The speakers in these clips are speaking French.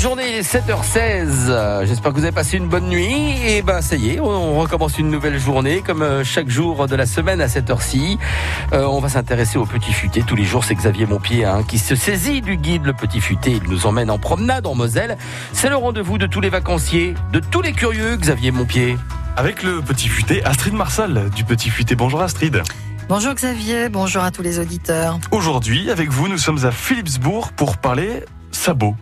journée, il est 7h16. J'espère que vous avez passé une bonne nuit. Et ben ça y est, on recommence une nouvelle journée, comme euh, chaque jour de la semaine à cette heure-ci. Euh, on va s'intéresser au Petit Futé. Tous les jours, c'est Xavier Montpied hein, qui se saisit du guide Le Petit Futé. Il nous emmène en promenade en Moselle. C'est le rendez-vous de tous les vacanciers, de tous les curieux, Xavier Montpied. Avec le Petit Futé, Astrid Marsal du Petit Futé. Bonjour Astrid. Bonjour Xavier, bonjour à tous les auditeurs. Aujourd'hui, avec vous, nous sommes à Philipsbourg pour parler sabots.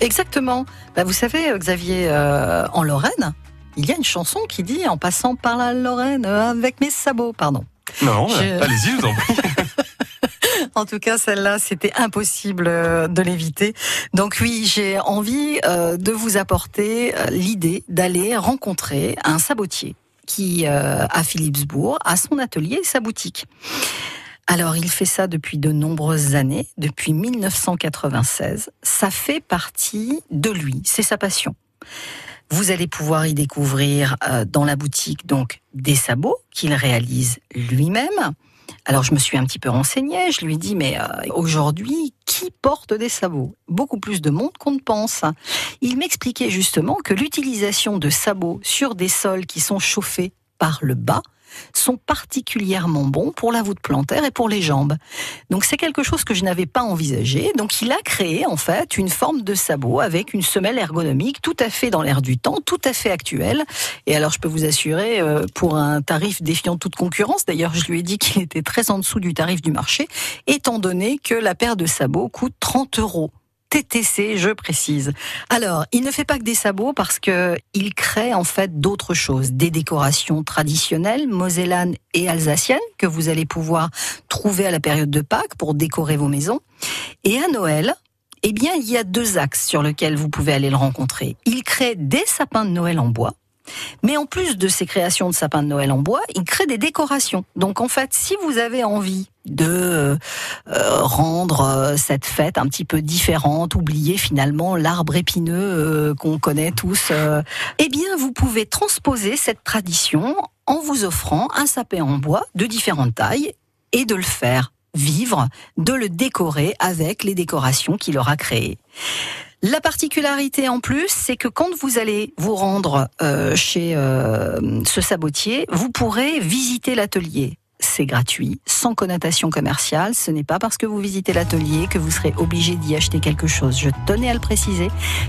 Exactement. Bah, vous savez, euh, Xavier, euh, en Lorraine, il y a une chanson qui dit En passant par la Lorraine euh, avec mes sabots, pardon. Non, allez-y, je vous en prie. En tout cas, celle-là, c'était impossible de l'éviter. Donc oui, j'ai envie de vous apporter l'idée d'aller rencontrer un sabotier qui, à Philipsbourg, a son atelier et sa boutique. Alors, il fait ça depuis de nombreuses années, depuis 1996. Ça fait partie de lui, c'est sa passion. Vous allez pouvoir y découvrir euh, dans la boutique donc des sabots qu'il réalise lui-même. Alors je me suis un petit peu renseignée, je lui dit mais euh, aujourd'hui qui porte des sabots? Beaucoup plus de monde qu'on ne pense. Il m'expliquait justement que l'utilisation de sabots sur des sols qui sont chauffés par le bas sont particulièrement bons pour la voûte plantaire et pour les jambes. Donc c'est quelque chose que je n'avais pas envisagé. Donc il a créé en fait une forme de sabot avec une semelle ergonomique tout à fait dans l'air du temps, tout à fait actuelle. Et alors je peux vous assurer euh, pour un tarif défiant toute concurrence. D'ailleurs je lui ai dit qu'il était très en dessous du tarif du marché, étant donné que la paire de sabots coûte 30 euros. TTC, je précise. Alors, il ne fait pas que des sabots parce que il crée en fait d'autres choses, des décorations traditionnelles, mosellanes et alsaciennes que vous allez pouvoir trouver à la période de Pâques pour décorer vos maisons. Et à Noël, eh bien, il y a deux axes sur lesquels vous pouvez aller le rencontrer. Il crée des sapins de Noël en bois mais en plus de ces créations de sapins de Noël en bois, il crée des décorations. Donc en fait, si vous avez envie de euh, rendre euh, cette fête un petit peu différente, oublier finalement l'arbre épineux euh, qu'on connaît tous, eh bien vous pouvez transposer cette tradition en vous offrant un sapin en bois de différentes tailles et de le faire vivre, de le décorer avec les décorations qu'il aura créées. La particularité en plus, c'est que quand vous allez vous rendre euh, chez euh, ce sabotier, vous pourrez visiter l'atelier. C'est gratuit, sans connotation commerciale. Ce n'est pas parce que vous visitez l'atelier que vous serez obligé d'y acheter quelque chose. Je tenais à le préciser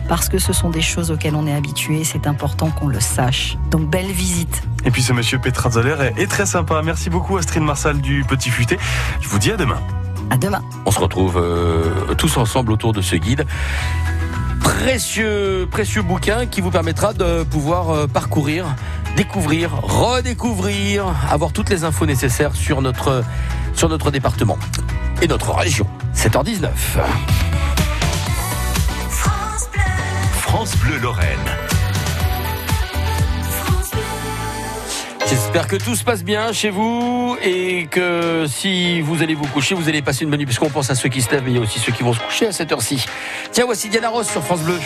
parce que ce sont des choses auxquelles on est habitué. C'est important qu'on le sache. Donc belle visite. Et puis ce monsieur Petrazzoller est très sympa. Merci beaucoup Astrid Marsal du Petit Futé. Je vous dis à demain. À demain. On se retrouve euh, tous ensemble autour de ce guide précieux, précieux bouquin qui vous permettra de pouvoir euh, parcourir, découvrir, redécouvrir, avoir toutes les infos nécessaires sur notre, sur notre département et notre région. 7h19. France Bleu, France Bleu Lorraine. J'espère que tout se passe bien chez vous et que si vous allez vous coucher, vous allez passer une bonne nuit, puisqu'on pense à ceux qui se lèvent, mais il y a aussi ceux qui vont se coucher à cette heure-ci. Tiens, voici Diana Ross sur France Bleu.